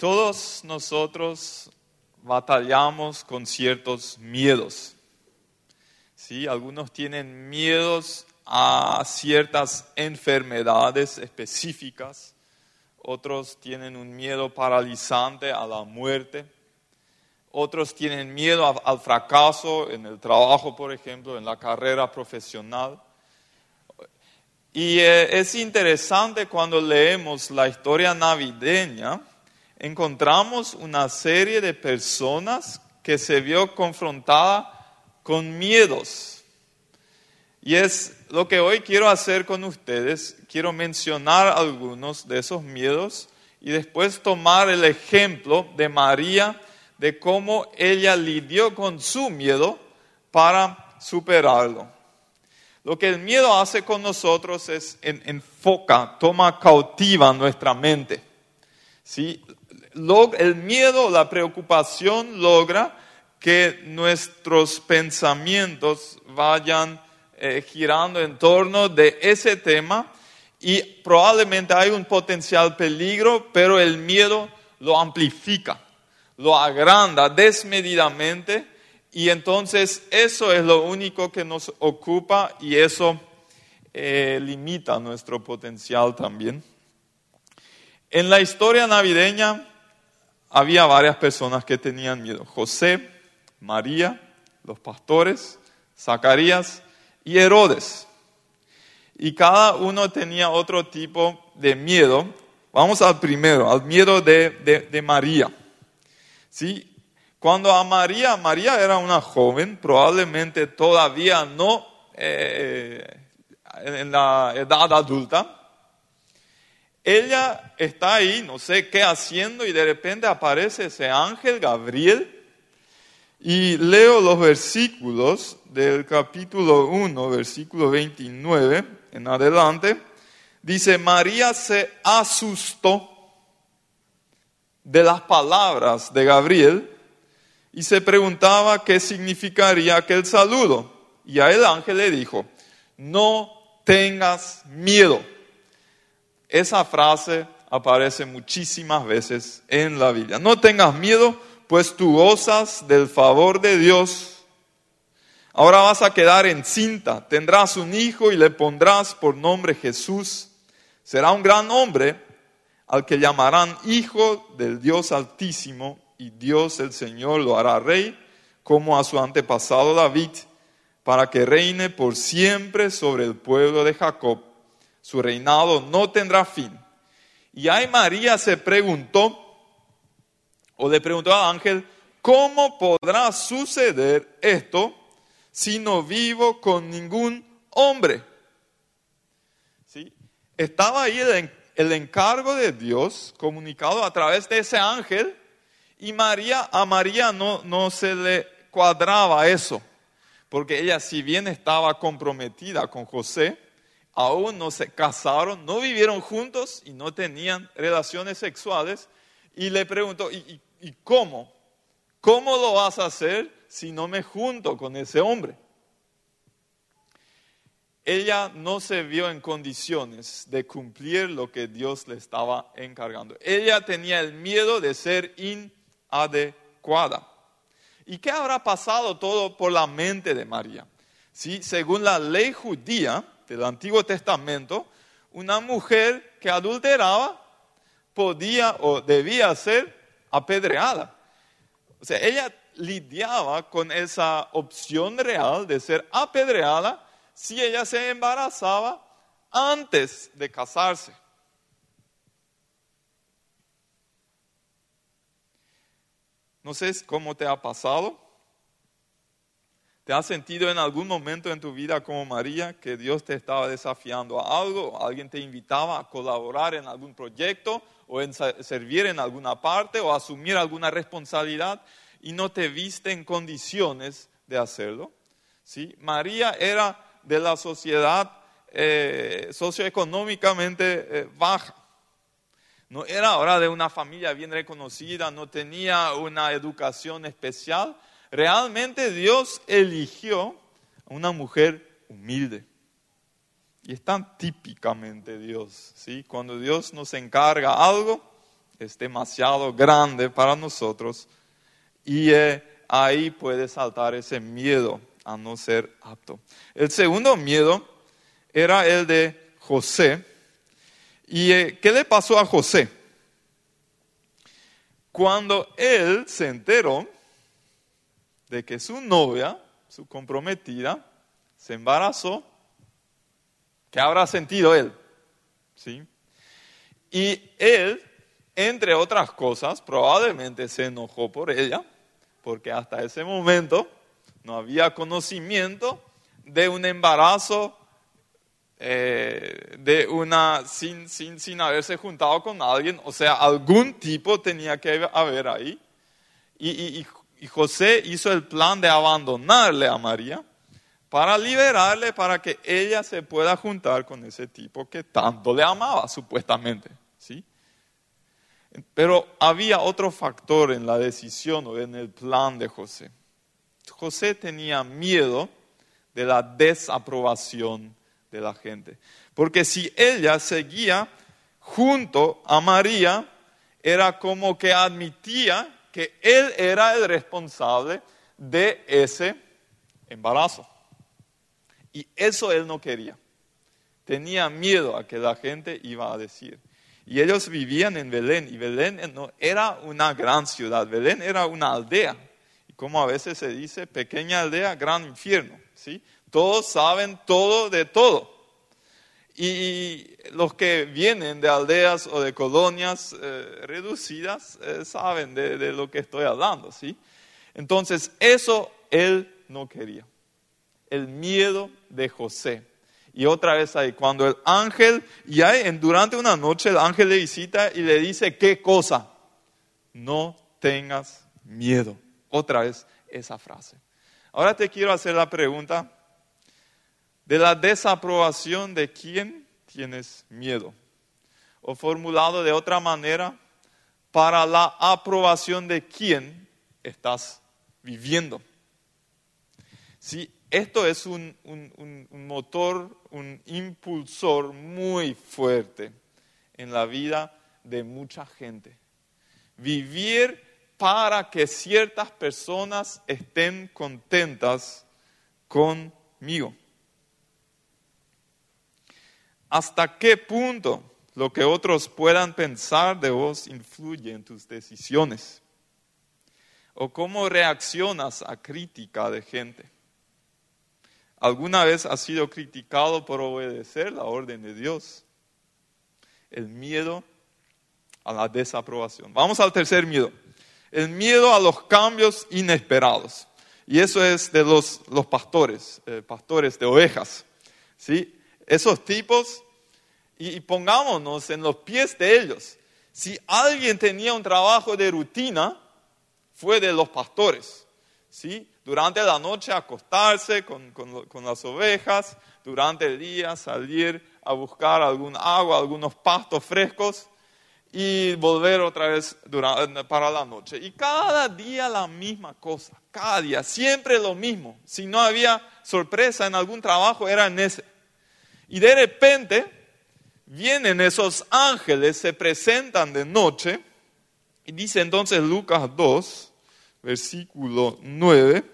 Todos nosotros batallamos con ciertos miedos. ¿Sí? Algunos tienen miedos a ciertas enfermedades específicas, otros tienen un miedo paralizante a la muerte, otros tienen miedo al fracaso en el trabajo, por ejemplo, en la carrera profesional. Y eh, es interesante cuando leemos la historia navideña, encontramos una serie de personas que se vio confrontada con miedos. Y es lo que hoy quiero hacer con ustedes. Quiero mencionar algunos de esos miedos y después tomar el ejemplo de María, de cómo ella lidió con su miedo para superarlo. Lo que el miedo hace con nosotros es enfoca, toma cautiva nuestra mente. ¿sí? El miedo, la preocupación logra que nuestros pensamientos vayan eh, girando en torno de ese tema y probablemente hay un potencial peligro, pero el miedo lo amplifica, lo agranda desmedidamente y entonces eso es lo único que nos ocupa y eso eh, limita nuestro potencial también. En la historia navideña había varias personas que tenían miedo. José, María, los pastores, Zacarías y Herodes. Y cada uno tenía otro tipo de miedo. Vamos al primero, al miedo de, de María. ¿Sí? Cuando a María, María era una joven, probablemente todavía no eh, en la edad adulta, ella está ahí, no sé qué haciendo, y de repente aparece ese ángel Gabriel. Y leo los versículos del capítulo 1, versículo 29 en adelante. Dice, María se asustó de las palabras de Gabriel y se preguntaba qué significaría aquel saludo. Y a el ángel le dijo, no tengas miedo. Esa frase aparece muchísimas veces en la Biblia. No tengas miedo, pues tú gozas del favor de Dios. Ahora vas a quedar encinta, tendrás un hijo y le pondrás por nombre Jesús. Será un gran hombre al que llamarán Hijo del Dios Altísimo y Dios el Señor lo hará rey como a su antepasado David, para que reine por siempre sobre el pueblo de Jacob. Su reinado no tendrá fin. Y ahí María se preguntó, o le preguntó al ángel, ¿cómo podrá suceder esto si no vivo con ningún hombre? ¿Sí? Estaba ahí el, el encargo de Dios comunicado a través de ese ángel y María, a María no, no se le cuadraba eso, porque ella si bien estaba comprometida con José, aún no se casaron, no vivieron juntos y no tenían relaciones sexuales. Y le preguntó, ¿y, cómo? ¿Cómo lo vas a hacer si no me junto con ese hombre? ella no se vio en condiciones de cumplir lo que Dios le estaba encargando. Ella tenía el miedo de ser in adecuada. ¿Y qué habrá pasado todo por la mente de María? Si, según la ley judía del Antiguo Testamento, una mujer que adulteraba podía o debía ser apedreada. O sea, ella lidiaba con esa opción real de ser apedreada si ella se embarazaba antes de casarse. No sé cómo te ha pasado. ¿Te has sentido en algún momento en tu vida como María que Dios te estaba desafiando a algo? ¿Alguien te invitaba a colaborar en algún proyecto o en servir en alguna parte o asumir alguna responsabilidad y no te viste en condiciones de hacerlo? ¿Sí? María era de la sociedad eh, socioeconómicamente eh, baja no era ahora de una familia bien reconocida, no tenía una educación especial. Realmente Dios eligió a una mujer humilde. Y es tan típicamente Dios, ¿sí? Cuando Dios nos encarga algo, es demasiado grande para nosotros y eh, ahí puede saltar ese miedo a no ser apto. El segundo miedo era el de José. ¿Y eh, qué le pasó a José? Cuando él se enteró de que su novia, su comprometida, se embarazó, ¿qué habrá sentido él? ¿Sí? Y él, entre otras cosas, probablemente se enojó por ella, porque hasta ese momento no había conocimiento de un embarazo eh, de una sin, sin, sin haberse juntado con alguien, o sea, algún tipo tenía que haber ahí. Y, y, José hizo el plan de abandonarle a María para liberarle, para que ella se pueda juntar con ese tipo que tanto le amaba, supuestamente. ¿sí? Pero había otro factor en la decisión o en el plan de José. José tenía miedo de la desaprobación de la gente. Porque si ella seguía junto a María, era como que admitía que él era el responsable de ese embarazo. Y eso él no quería. Tenía miedo a que la gente iba a decir. Y ellos vivían en Belén, y Belén no era una gran ciudad, Belén era una aldea. Y como a veces se dice, pequeña aldea, gran infierno. ¿sí? Todos saben todo de todo. Y los que vienen de aldeas o de colonias eh, reducidas eh, saben de, lo que estoy hablando, ¿sí? Entonces, eso él no quería. El miedo de José. Y otra vez ahí, cuando el ángel, y hay, durante una noche el ángel le visita y le dice, ¿qué cosa? No tengas miedo. Otra vez esa frase. Ahora te quiero hacer la pregunta, de la desaprobación de quién tienes miedo. O formulado de otra manera, para la aprobación de quién estás viviendo. Si esto es un, motor, un impulsor muy fuerte en la vida de mucha gente. Vivir para que ciertas personas estén contentas conmigo hasta qué punto lo que otros puedan pensar de vos influye en tus decisiones. O cómo reaccionas a crítica de gente. ¿Alguna vez has sido criticado por obedecer la orden de Dios? El miedo a la desaprobación. Vamos al tercer miedo. El miedo a los cambios inesperados. Y eso es de los, los pastores, eh, pastores de ovejas. ¿sí? Esos tipos y, pongámonos en los pies de ellos. Si alguien tenía un trabajo de rutina, fue de los pastores. ¿sí? Durante la noche acostarse con, con, las ovejas, durante el día salir a buscar algún agua, algunos pastos frescos y volver otra vez para la noche. Y cada día la misma cosa, cada día, siempre lo mismo. Si no había sorpresa en algún trabajo, era en ese. Y de repente vienen esos ángeles, se presentan de noche, y dice entonces Lucas 2, versículo 9,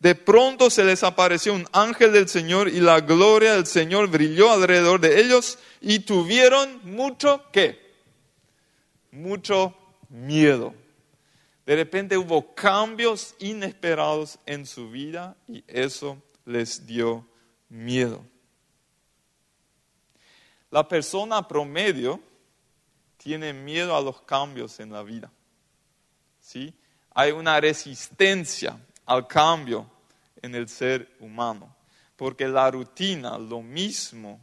de pronto se les apareció un ángel del Señor y la gloria del Señor brilló alrededor de ellos y tuvieron mucho qué? Mucho miedo. De repente hubo cambios inesperados en su vida y eso les dio miedo. La persona promedio tiene miedo a los cambios en la vida. ¿Sí? Hay una resistencia al cambio en el ser humano, porque la rutina, lo mismo,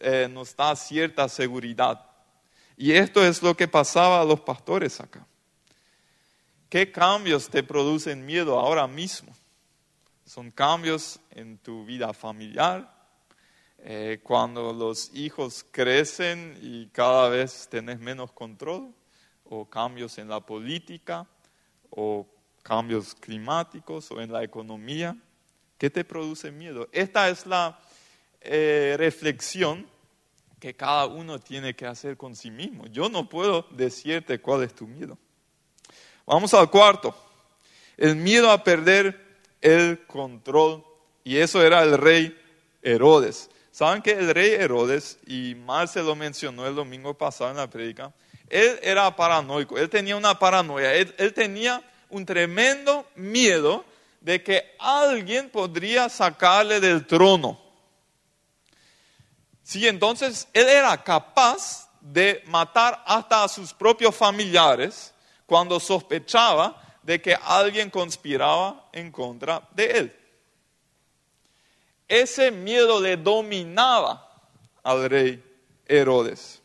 eh, nos da cierta seguridad. Y esto es lo que pasaba a los pastores acá. ¿Qué cambios te producen miedo ahora mismo? Son cambios en tu vida familiar, eh, cuando los hijos crecen y cada vez tenés menos control, o cambios en la política, o cambios climáticos, o en la economía. ¿Qué te produce miedo? Esta es la eh, reflexión que cada uno tiene que hacer con sí mismo. Yo no puedo decirte cuál es tu miedo. Vamos al cuarto. El miedo a perder el control. Y eso era el rey Herodes. Saben que el rey Herodes, y se lo mencionó el domingo pasado en la prédica, él era paranoico, él tenía una paranoia, él, él tenía un tremendo miedo de que alguien podría sacarle del trono. Sí, entonces él era capaz de matar hasta a sus propios familiares cuando sospechaba de que alguien conspiraba en contra de él. Ese miedo le dominaba al rey Herodes.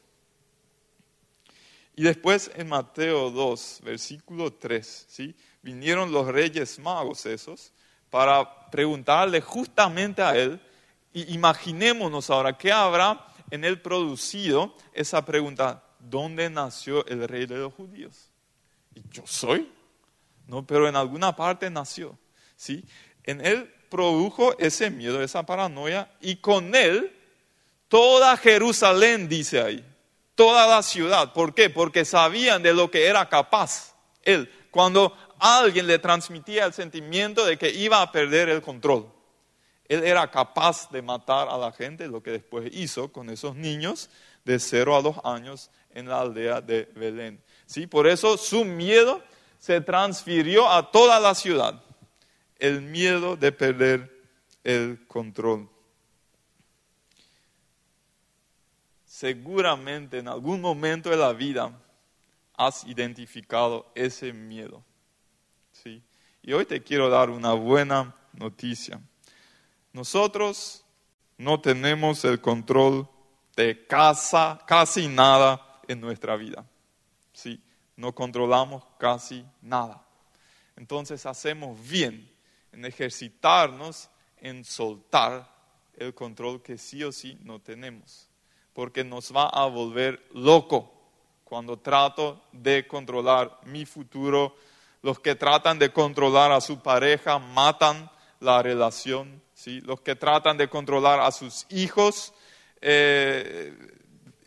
Y después en Mateo 2, versículo 3, ¿sí? vinieron los reyes magos esos para preguntarle justamente a él, y imaginémonos ahora, ¿qué habrá en él producido esa pregunta? ¿Dónde nació el rey de los judíos? ¿Y yo soy? No, pero en alguna parte nació. ¿sí? En él produjo ese miedo, esa paranoia, y con él toda Jerusalén, dice ahí, toda la ciudad. ¿Por qué? Porque sabían de lo que era capaz él. Cuando alguien le transmitía el sentimiento de que iba a perder el control. Él era capaz de matar a la gente, lo que después hizo con esos niños de 0 a 2 años en la aldea de Belén. ¿Sí? Por eso su miedo se transfirió a toda la ciudad. El miedo de perder el control. Seguramente en algún momento de la vida has identificado ese miedo. ¿sí? Y hoy te quiero dar una buena noticia. Nosotros no tenemos el control de casa, casi nada en nuestra vida. ¿sí? No controlamos casi nada. Entonces hacemos bien en ejercitarnos en soltar el control que sí o sí no tenemos, porque nos va a volver loco cuando trato de controlar mi futuro los que tratan de controlar a su pareja matan la relación. ¿sí? Los que tratan de controlar a sus hijos eh,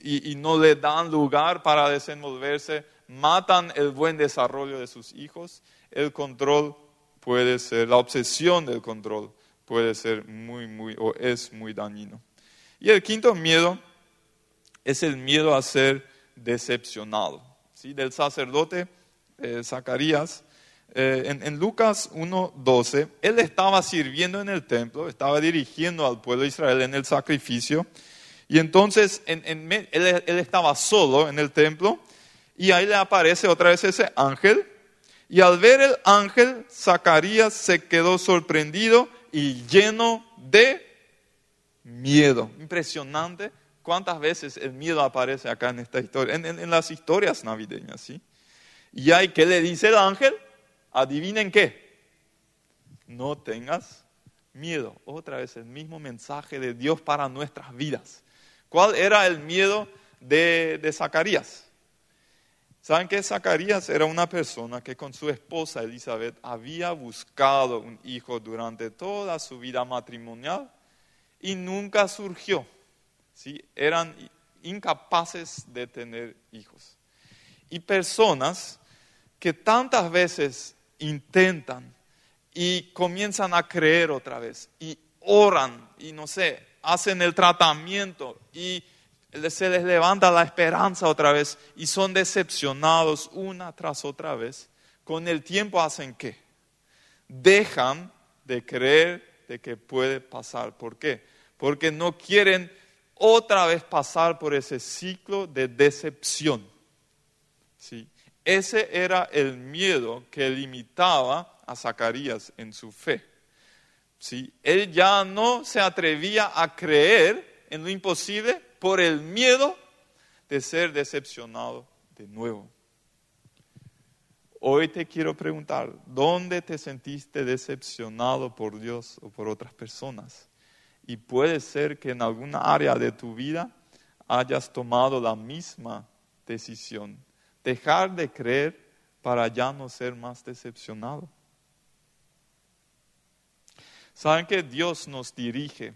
y, no le dan lugar para desenvolverse, matan el buen desarrollo de sus hijos. El control puede ser, la obsesión del control puede ser muy, muy, o es muy dañino. Y el quinto miedo es el miedo a ser decepcionado. ¿sí? Del sacerdote eh, Zacarías, eh, en, Lucas 1.12, él estaba sirviendo en el templo, estaba dirigiendo al pueblo de Israel en el sacrificio, y entonces él, estaba solo en el templo, y ahí le aparece otra vez ese ángel, y al ver el ángel, Zacarías se quedó sorprendido y lleno de miedo. Impresionante cuántas veces el miedo aparece acá en esta historia, en, las historias navideñas, ¿sí? Y hay, ¿qué le dice el ángel? Adivinen qué. No tengas miedo. Otra vez el mismo mensaje de Dios para nuestras vidas. ¿Cuál era el miedo de, de Zacarías? ¿Saben que Zacarías era una persona que con su esposa Elizabeth había buscado un hijo durante toda su vida matrimonial y nunca surgió? ¿sí? Eran incapaces de tener hijos. Y personas que tantas veces intentan y comienzan a creer otra vez y oran y no sé, hacen el tratamiento y se les levanta la esperanza otra vez y son decepcionados una tras otra vez, con el tiempo hacen qué? Dejan de creer de que puede pasar. ¿Por qué? Porque no quieren otra vez pasar por ese ciclo de decepción. ¿Sí? Ese era el miedo que limitaba a Zacarías en su fe. ¿Sí? Él ya no se atrevía a creer en lo imposible por el miedo de ser decepcionado de nuevo. Hoy te quiero preguntar, ¿dónde te sentiste decepcionado por Dios o por otras personas? Y puede ser que en alguna área de tu vida hayas tomado la misma decisión dejar de creer para ya no ser más decepcionado. Saben que Dios nos dirige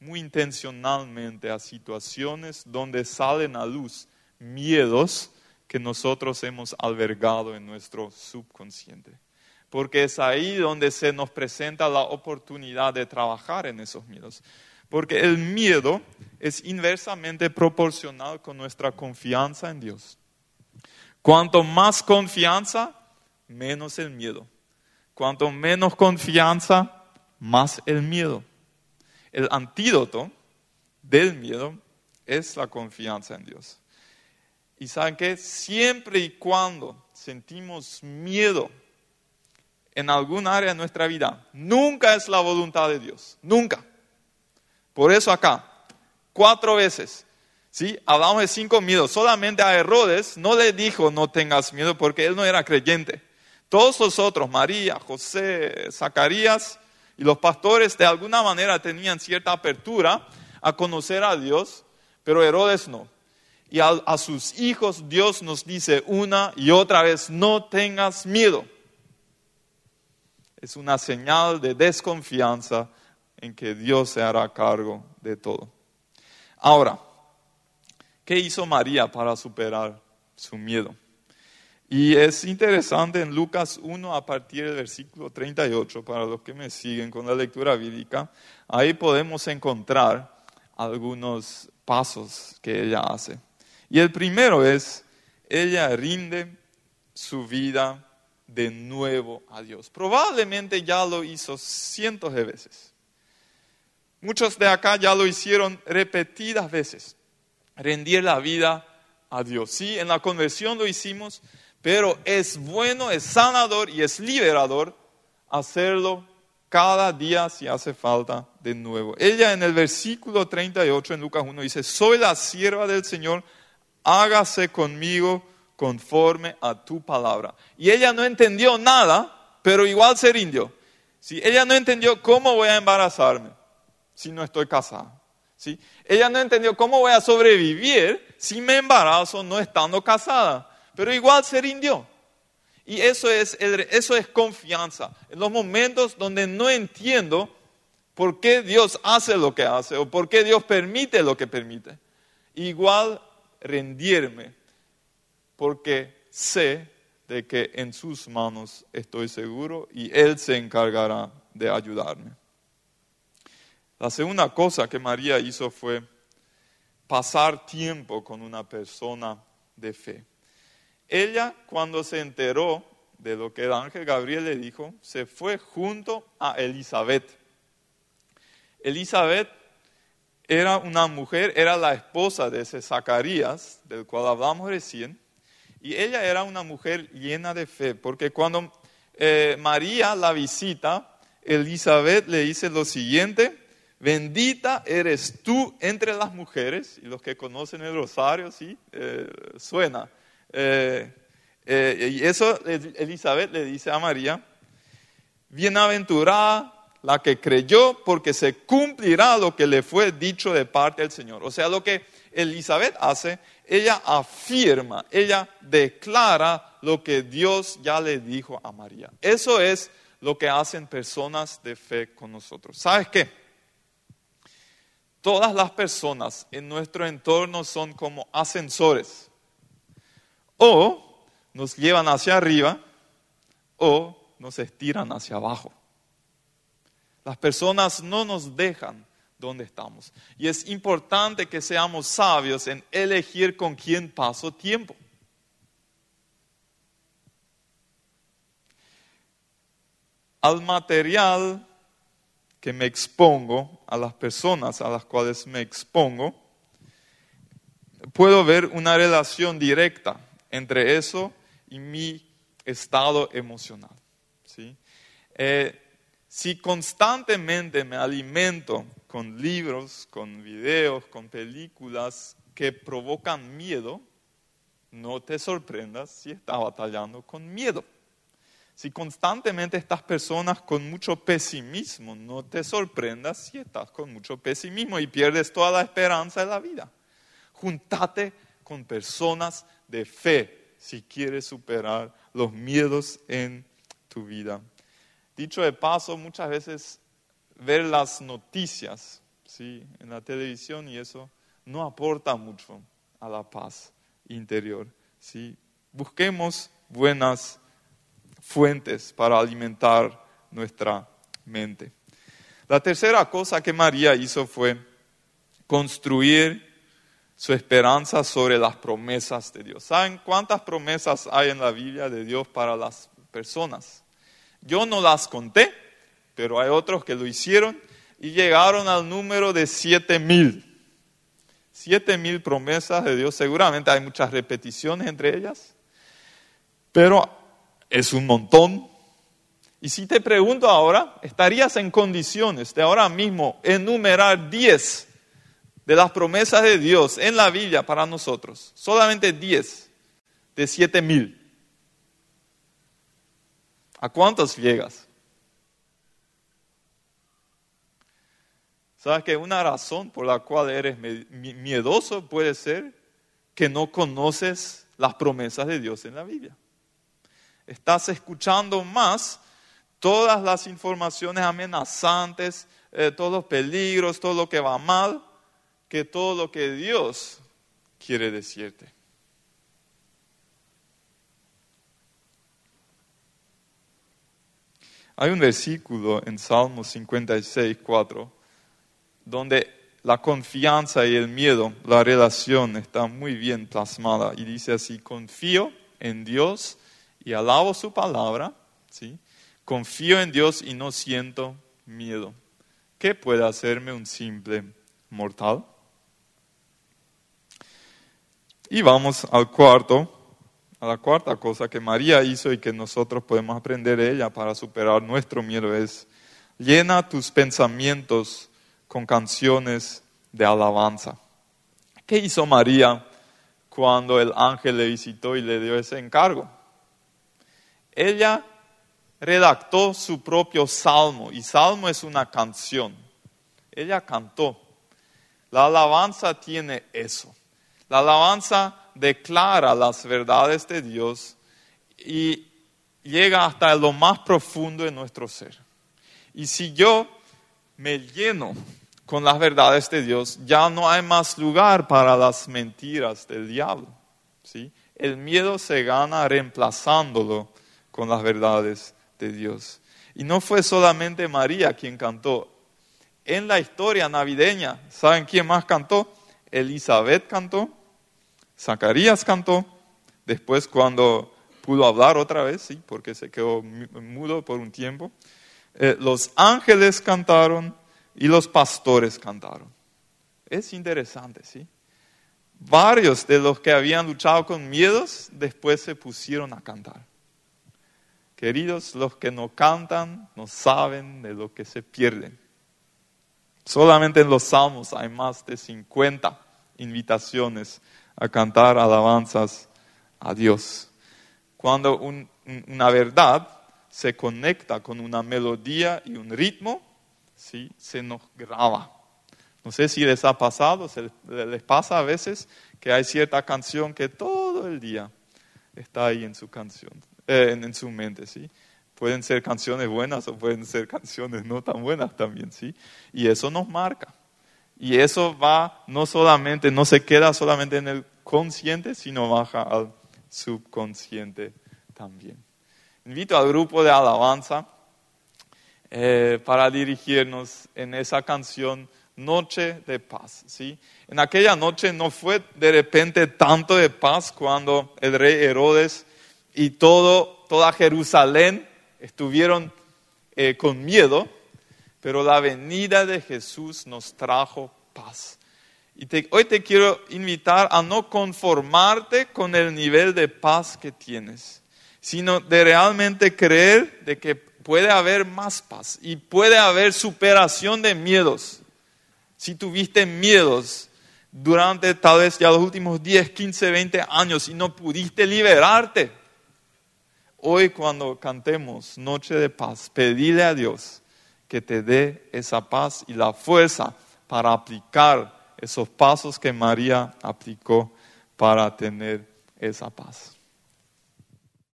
muy intencionalmente a situaciones donde salen a luz miedos que nosotros hemos albergado en nuestro subconsciente. Porque es ahí donde se nos presenta la oportunidad de trabajar en esos miedos. Porque el miedo es inversamente proporcional con nuestra confianza en Dios. Cuanto más confianza, menos el miedo. Cuanto menos confianza, más el miedo. El antídoto del miedo es la confianza en Dios. Y saben que siempre y cuando sentimos miedo en algún área de nuestra vida, nunca es la voluntad de Dios, nunca. Por eso acá, cuatro veces, ¿sí? Hablamos de cinco miedos. Solamente a Herodes no le dijo no tengas miedo porque él no era creyente. Todos los otros, María, José, Zacarías y los pastores de alguna manera tenían cierta apertura a conocer a Dios, pero Herodes no. Y a, a sus hijos Dios nos dice una y otra vez, no tengas miedo. Es una señal de desconfianza en que Dios se hará cargo de todo. Ahora, ¿qué hizo María para superar su miedo? Y es interesante en Lucas 1 a partir del versículo 38, para los que me siguen con la lectura bíblica, ahí podemos encontrar algunos pasos que ella hace. Y el primero es, ella rinde su vida de nuevo a Dios. Probablemente ya lo hizo cientos de veces. Muchos de acá ya lo hicieron repetidas veces. Rendir la vida a Dios. Sí, en la conversión lo hicimos, pero es bueno, es sanador y es liberador hacerlo cada día si hace falta de nuevo. Ella en el versículo 38 en Lucas 1 dice, soy la sierva del Señor, hágase conmigo conforme a tu palabra. Y ella no entendió nada, pero igual se rindió. Si ella no entendió cómo voy a embarazarme si no estoy casada. ¿Sí? Ella no entendió cómo voy a sobrevivir si me embarazo no estando casada, pero igual se rindió. Y eso es, eso es confianza. En los momentos donde no entiendo por qué Dios hace lo que hace o por qué Dios permite lo que permite, igual rendirme porque sé de que en sus manos estoy seguro y Él se encargará de ayudarme. La segunda cosa que María hizo fue pasar tiempo con una persona de fe. Ella, cuando se enteró de lo que el ángel Gabriel le dijo, se fue junto a Elizabeth. Elizabeth era una mujer, era la esposa de ese Zacarías, del cual hablamos recién, y ella era una mujer llena de fe, porque cuando eh, María la visita, Elizabeth le dice lo siguiente, bendita eres tú entre las mujeres, y los que conocen el rosario, sí, eh, suena. Eh, eh, y eso Elizabeth le dice a María, bienaventurada la que creyó porque se cumplirá lo que le fue dicho de parte del Señor. O sea, lo que Elizabeth hace, ella afirma, ella declara lo que Dios ya le dijo a María. Eso es lo que hacen personas de fe con nosotros. ¿Sabes qué? Todas las personas en nuestro entorno son como ascensores. O nos llevan hacia arriba o nos estiran hacia abajo. Las personas no nos dejan donde estamos. Y es importante que seamos sabios en elegir con quién paso tiempo. Al material que me expongo, a las personas a las cuales me expongo, puedo ver una relación directa entre eso y mi estado emocional. Eh, si constantemente me alimento con libros, con videos, con películas que provocan miedo, no te sorprendas si estás batallando con miedo. Si constantemente estas personas con mucho pesimismo, no te sorprendas si estás con mucho pesimismo y pierdes toda la esperanza de la vida. Juntate con personas de fe si quieres superar los miedos en tu vida. Dicho de paso, muchas veces ver las noticias, ¿sí? en la televisión y eso no aporta mucho a la paz interior. ¿sí? Busquemos buenas fuentes para alimentar nuestra mente. La tercera cosa que María hizo fue construir su esperanza sobre las promesas de Dios. ¿Saben cuántas promesas hay en la Biblia de Dios para las personas? Yo no las conté, pero hay otros que lo hicieron y llegaron al número de siete mil. Siete mil promesas de Dios. Seguramente hay muchas repeticiones entre ellas, pero es un montón. Y si te pregunto ahora, ¿estarías en condiciones de ahora mismo enumerar diez de las promesas de Dios en la Biblia para nosotros? Solamente diez de siete mil. ¿A cuántos llegas? ¿Sabes que una razón por la cual eres miedoso puede ser que no conoces las promesas de Dios en la Biblia? Estás escuchando más todas las informaciones amenazantes, eh, todos los peligros, todo lo que va mal, que todo lo que Dios quiere decirte. Hay un versículo en Salmo 56, 4 donde la confianza y el miedo, la relación está muy bien plasmada. Y dice así, confío en Dios y alabo su palabra, ¿sí? confío en Dios y no siento miedo. ¿Qué puede hacerme un simple mortal? Y vamos al cuarto, a la cuarta cosa que María hizo y que nosotros podemos aprender de ella para superar nuestro miedo es, llena tus pensamientos con canciones de alabanza. ¿Qué hizo María cuando el ángel le visitó y le dio ese encargo? Ella redactó su propio salmo y salmo es una canción. Ella cantó. La alabanza tiene eso. La alabanza declara las verdades de Dios y llega hasta lo más profundo de nuestro ser. Y si yo me lleno con las verdades de Dios, ya no hay más lugar para las mentiras del diablo. ¿sí? El miedo se gana reemplazándolo con las verdades de Dios. Y no fue solamente María quien cantó. En la historia navideña, ¿saben quién más cantó? Elizabeth cantó, Zacarías cantó, después cuando pudo hablar otra vez, sí, porque se quedó mudo por un tiempo. Eh, los ángeles cantaron, y los pastores cantaron. Es interesante, ¿sí? Varios de los que habían luchado con miedos después se pusieron a cantar. Queridos, los que no cantan no saben de lo que se pierden. Solamente en los salmos hay más de 50 invitaciones a cantar alabanzas a Dios. Cuando una verdad se conecta con una melodía y un ritmo, ¿sí? se nos graba. No sé si les ha pasado, se les pasa a veces que hay cierta canción que todo el día está ahí en su canción, eh, en, su mente, ¿sí? Pueden ser canciones buenas o pueden ser canciones no tan buenas también, ¿sí? Y eso nos marca. Y eso va no solamente, no se queda solamente en el consciente, sino baja al subconsciente también. Invito al grupo de alabanza eh, para dirigirnos en esa canción Noche de Paz. ¿sí? En aquella noche no fue de repente tanto de paz cuando el rey Herodes y todo, toda Jerusalén estuvieron eh, con miedo, pero la venida de Jesús nos trajo paz. Y hoy te quiero invitar a no conformarte con el nivel de paz que tienes, sino de realmente creer de que puede haber más paz y puede haber superación de miedos. Si tuviste miedos durante tal vez ya los últimos 10, 15, 20 años y no pudiste liberarte, hoy cuando cantemos Noche de Paz, pedile a Dios que te dé esa paz y la fuerza para aplicar esos pasos que María aplicó para tener esa paz.